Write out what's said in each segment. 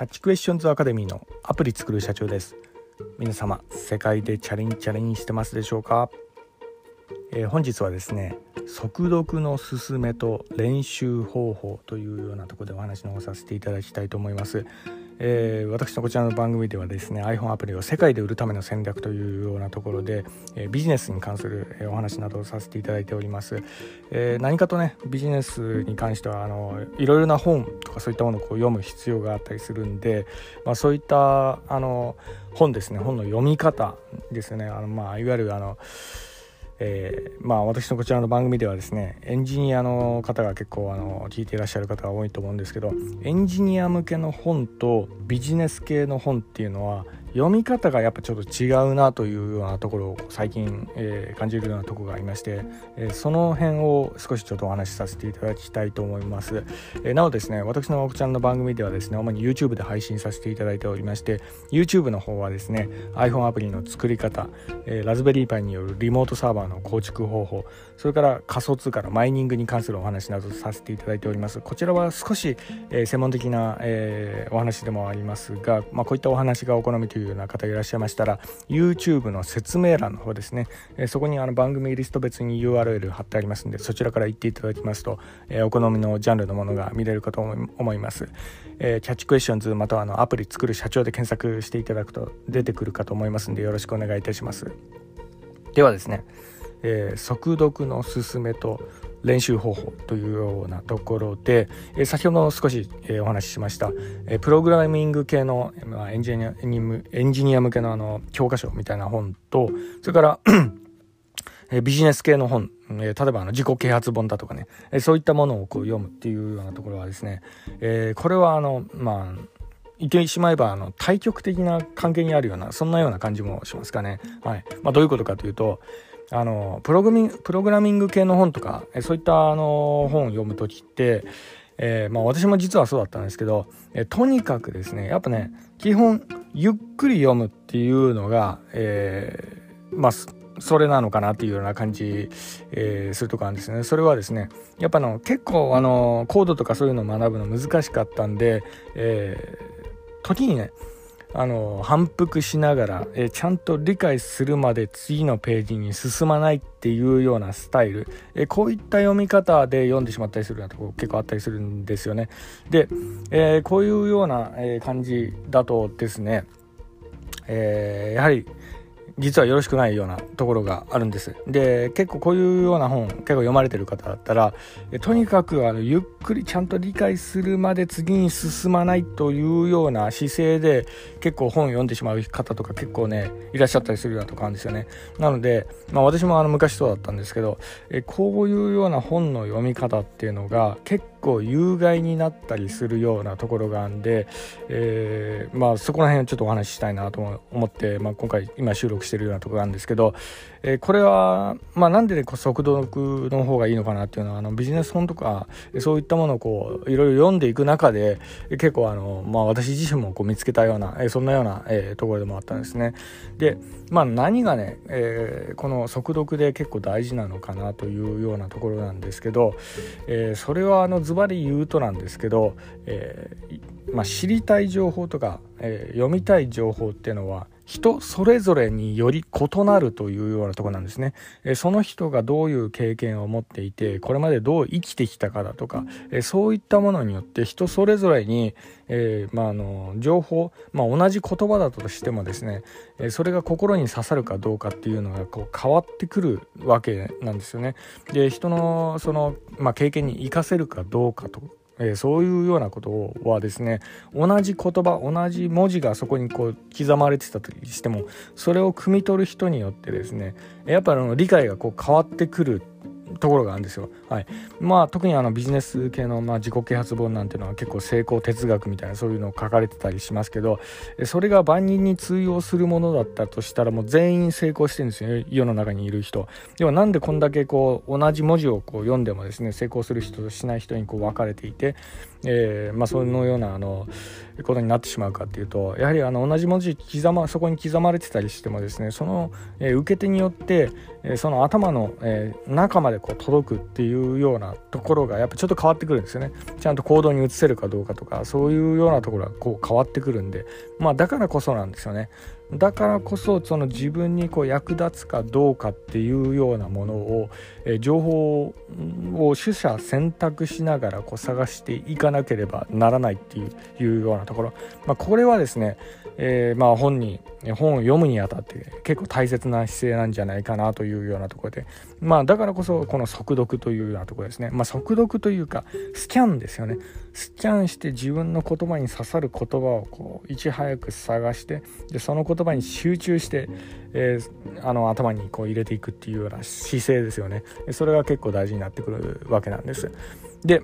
キャッチクエスチョンズアカデミーのアプリ作る社長です。皆様世界でチャレンジチャレンジしてますでしょうか、えー、本日はですね速読の勧めと練習方法というようなところでお話の方させていただきたいと思います。えー、私のこちらの番組ではですね iPhone アプリを世界で売るための戦略というようなところで、えー、ビジネスに関する、お話などをさせていただいております、えー、何かとねビジネスに関してはあのいろいろな本とかそういったものをこう読む必要があったりするんで、まあ、そういったあの本ですね本の読み方ですね。あの、まあ、いわゆるあのえー、まあ私のこちらの番組ではですねエンジニアの方が結構あの聞いていらっしゃる方が多いと思うんですけどエンジニア向けの本とビジネス系の本っていうのは読み方がやっぱちょっと違うなというようなところを最近、えー、感じるようなとこがありまして、えー、その辺を少しちょっとお話しさせていただきたいと思います、えー、なおですね私のこちらの番組ではですね主に YouTube で配信させていただいておりまして YouTube の方はですね iPhone アプリの作り方、えラズベリーパイによるリモートサーバーの構築方法それから仮想通貨のマイニングに関するお話などさせていただいております。こちらは少し、え専門的な、えお話でもありますが、まあ、こういったお話がお好みといういうような方いらっしゃいましたら YouTube の説明欄の方ですね、えそこにあの番組リスト別に URL 貼ってありますんでそちらから行っていただきますと、えお好みのジャンルのものが見れるかと思います、えキャッチクエスチョンズまたはあのアプリ作る社長で検索していただくと出てくるかと思いますんでよろしくお願いいたします。ではですね、えー、速読の勧めと練習方法というようなところで、え先ほど少し、えお話ししました、えプログラミング系の、まあ、エンジニアエンジニア向けのあの教科書みたいな本とそれからえビジネス系の本、え例えばあの自己啓発本だとかね、えそういったものをこう読むっていうようなところはですね、えこれはあのまあ言ってしまえばあの対極的な関係にあるようなそんなような感じもしますかね。はいまあ、どういうことかというとあのプログミプログラミング系の本とかそういったあの本を読む時って、えー、まあ、私も実はそうだったんですけど、えとにかくですねやっぱね基本ゆっくり読むっていうのが、えー、まあそれなのかなっていうような感じ、えー、するとこあるんですね。それはですね、やっぱの結構あのコードとかそういうのを学ぶの難しかったんで、えー、時にね、あの反復しながら、え、ちゃんと理解するまで次のページに進まないっていうようなスタイル、え、こういった読み方で読んでしまったりするようなとこ結構あったりするんですよね。で、えー、こういうような、え感じだとですね、えやはり実はよろしくないようなところがあるんです。で結構こういうような本結構読まれてる方だったらとにかくあのゆっくりちゃんと理解するまで次に進まないというような姿勢で結構本読んでしまう方とか結構ねいらっしゃったりするようなとこあるんですよね。なので、まあ、私もあの昔そうだったんですけどえこういうような本の読み方っていうのが結構有害になったりするようなところがあるんで、えー、まあ、そこら辺をちょっとお話ししたいなと思って、まあ、今回今収録してるようなところなんですけど、えー、これは、まあ、なんで、ね、速読の方がいいのかなっていうのはあのビジネス本とかそういったものをこういろいろ読んでいく中で結構あの、まあ、私自身もこう見つけたような、えー、そんなような、えー、ところでもあったんですね。で、まあ、何がね、えー、この速読で結構大事なのかなというようなところなんですけど、えー、それはあのズバリ言うとなんですけど、えーまあ、知りたい情報とか、えー、読みたい情報っていうのは人それぞれにより異なるというようなとこなんですね。その人がどういう経験を持っていてこれまでどう生きてきたかだとか、そういったものによって人それぞれに、えー、まあ、の情報、まあ、同じ言葉だとしてもですね、それが心に刺さるかどうかっていうのがこう変わってくるわけなんですよね。で人のその、まあ、経験に生かせるかどうかとえー、そういうようなことはですね同じ言葉同じ文字がそこにこう刻まれてたとしてもそれを汲み取る人によってですねやっぱあの理解がこう変わってくるところがあるんですよ。はい、まあ特にあのビジネス系のまあ自己啓発本なんていうのは結構成功哲学みたいなそういうのを書かれてたりしますけどそれが万人に通用するものだったとしたらもう全員成功してるんですよね世の中にいる人。ではなんでこんだけこう同じ文字をこう読んでもですね成功する人としない人にこう分かれていて、えー、まあそのようなあのことになってしまうかっていうとやはりあの同じ文字刻まそこに刻まれてたりしてもですねその、えー、受け手によって、えー、その頭の、え、中までこう届くっていうようなところがやっぱちょっと変わってくるんですよね。ちゃんと行動に移せるかどうかとかそういうようなところがこう変わってくるんでまあだからこそなんですよね。だからこそその自分にこう役立つかどうかっていうようなものを、え情報を取捨選択しながらこう探していかなければならないっていうようなところ、まあ、これはですね、えー、まあ本に本を読むにあたって結構大切な姿勢なんじゃないかなというようなところで。まあだからこそこの速読というようなところですね。まあ速読というかスキャンですよね。スキャンして自分の言葉に刺さる言葉をこういち早く探してでその言葉に集中して、えー、あの頭にこう入れていくっていうような姿勢ですよね。それが結構大事になってくるわけなんです。で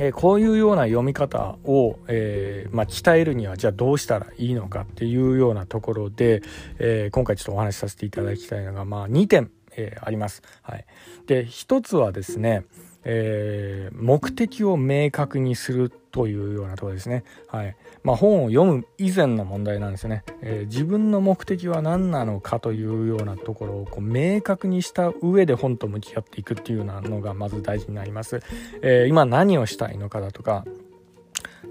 えー、こういうような読み方を、えー、まあ、鍛えるにはじゃあどうしたらいいのかっていうようなところで、え、今回ちょっとお話しさせていただきたいのが、まあ、2点、えあります。はい、で1つはですね、え目的を明確にするというようなところですね。はいまあ、本を読む以前の問題なんですよね、えー、自分の目的は何なのかというようなところをこう明確にした上で本と向き合っていくっていうようなのがまず大事になります。えー、今何をしたいのかだとか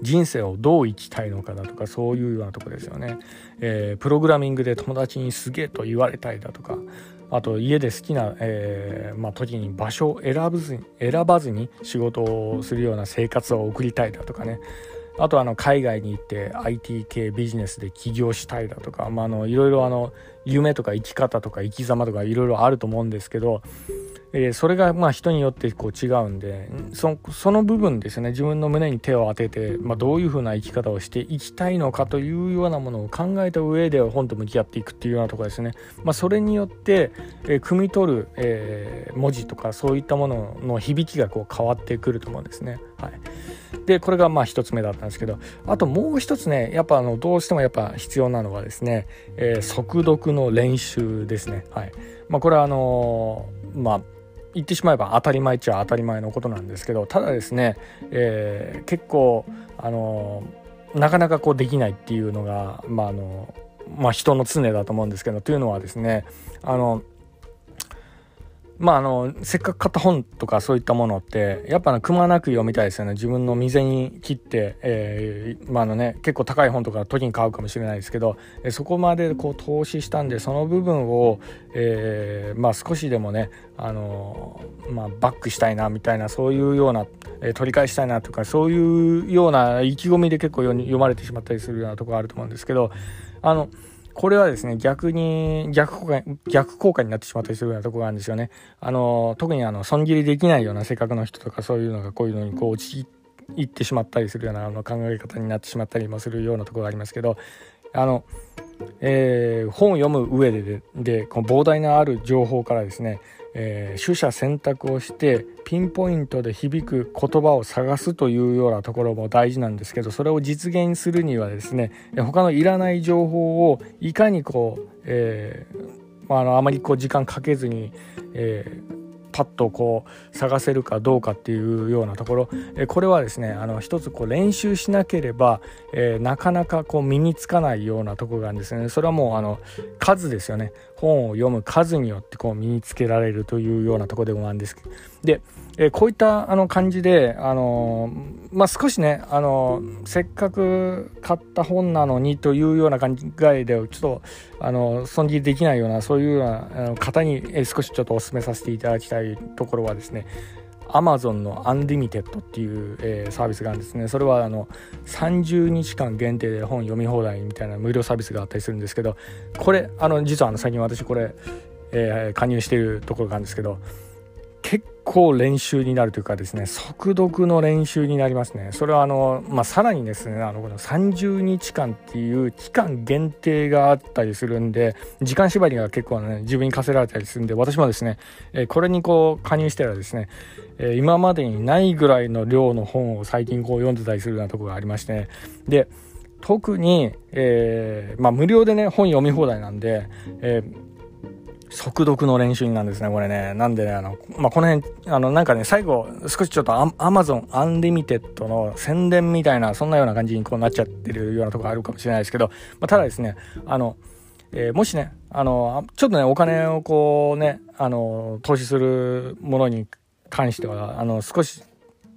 人生をどう生きたいのかだとかそういうようなとこですよね、えー、プログラミングで友達にすげえと言われたいだとかあと家で好きな、えーまあ、時に場所を選ばずに選ばずに仕事をするような生活を送りたいだとかね。あとあの海外に行って IT 系ビジネスで起業したいだとか、まあ、あのいろいろあの夢とか生き方とか生き様とかいろいろあると思うんですけどえー、それがまあ人によってこう違うんでその部分ですね。自分の胸に手を当てて、まあ、どういうふうな生き方をしていきたいのかというようなものを考えた上で本と向き合っていくっていうようなところですね、まあ、それによって、えー、汲み取る、えー、文字とかそういったものの響きがこう変わってくると思うんですね。はい、でこれがまあ一つ目だったんですけど。あともう一つねやっぱあのどうしてもやっぱ必要なのはですね、えー、速読の練習ですね。はい。まあ、これはあのまあ言ってしまえば当たり前っちゃ当たり前のことなんですけどただですね、えー、結構あのなかなかこうできないっていうのが、まああのまあ、人の常だと思うんですけどというのはですねあのまああのせっかく買った本とかそういったものってやっぱくまなく読みたいですよね。自分の未然に切って、えー、まあのね結構高い本とか時に買うかもしれないですけど、え、そこまでこう投資したんでその部分を、えー、まあ少しでもねあのまあ、バックしたいなみたいなそういうような、えー、取り返したいなとかそういうような意気込みで結構読まれてしまったりするようなところあると思うんですけどあのこれはですね、逆に、逆効果、逆効果になってしまったりするようなとこがあるんですよね。あの、特にあの、損切りできないような性格の人とかそういうのがこういうのにこう陥ってしまったりするようなあの考え方になってしまったりもするようなとこがありますけど、あの、えー、本を読む上でででこの膨大なある情報からですね、えー、取捨選択をしてピンポイントで響く言葉を探すというようなところも大事なんですけどそれを実現するにはですね他のいらない情報をいかにこう、えー、あのあまりこう時間かけずに、えーパッとこう探せるかどうかっていうようなところ、えこれはですねあの一つこう練習しなければ、え、なかなかこう身につかないようなとこがあるんですね。それはもうあの数ですよね。本を読む数によってこう身につけられるというようなとこでもあるんですけど。で、えー、こういったあの感じで、あのー、まあ、少しね、あのー、せっかく買った本なのにというような考えでちょっと、あの損切りできないようなそういうようなあの方に、え少しちょっとお勧めさせていただきたいところはですね Amazon のアンリミテッドっていう、えー、サービスがあるんですね。それはあの30日間限定で本読み放題みたいな無料サービスがあったりするんですけどこれあの実はあの最近私これ、えー、加入しているところがあるんですけど結構練習になるというかですね速読の練習になりますね。それはあの、まあ、さらにですねあのこの30日間っていう期間限定があったりするんで時間縛りが結構ね自分に課せられたりするんで私もですね、えこれにこう加入してらですね、え今までにないぐらいの量の本を最近こう読んでたりするようなとこがありまして、で特に、えー、まあ、無料でね本読み放題なんで、えー速読の練習なんですね、これね。なんでね、あの、まあ、この辺、あの、なんかね、最後、少しちょっとアマゾンアンリミテッドの宣伝みたいな、そんなような感じにこうなっちゃってるようなとこあるかもしれないですけど、まあ、ただですね、あの、えー、もしねあのちょっとねお金をこうねあの投資するものに関してはあの少し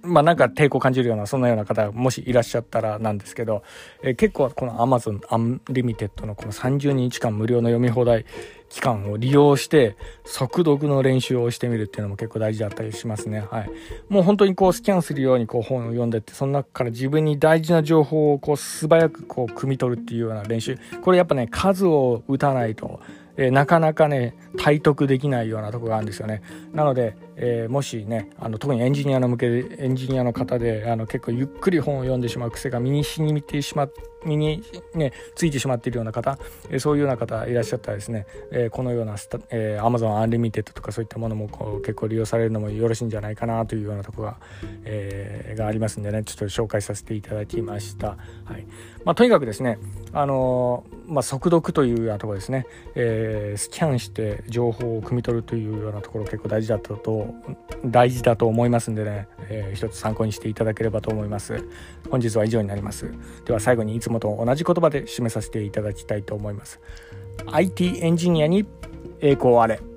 まあなんか抵抗感じるようなそんなような方がもしいらっしゃったらなんですけど、えー、結構この Amazon アンリミテッドのこの30日間無料の読み放題期間を利用して速読の練習をしてみるっていうのも結構大事だったりしますね。はい。もう本当にこうスキャンするようにこう本を読んでってその中から自分に大事な情報をこう素早くこう汲み取るっていうような練習。これやっぱね数を打たないとえー、なかなかね体得できないようなとこがあるんですよねなので、えー、もしねあの特にエンジニアの向けエンジニアの方であの結構ゆっくり本を読んでしまう癖が身に染みてしま身にねついてしまっているような方、えー、そういうような方いらっしゃったらですね、えこのようなスタ、えー、Amazon Unlimited とかそういったものもこう結構利用されるのもよろしいんじゃないかなというようなとこが、えがありますんでねちょっと紹介させていただきました。はいまあ、とにかくですねあのまあ、速読というようなところですね、えー、スキャンして情報を汲み取るというようなところ結構大事だったと大事だと思いますんでね、えー、一つ参考にしていただければと思います。本日は以上になります。では最後にいつもと同じ言葉で締めさせていただきたいと思います。IT エンジニアに栄光あれ。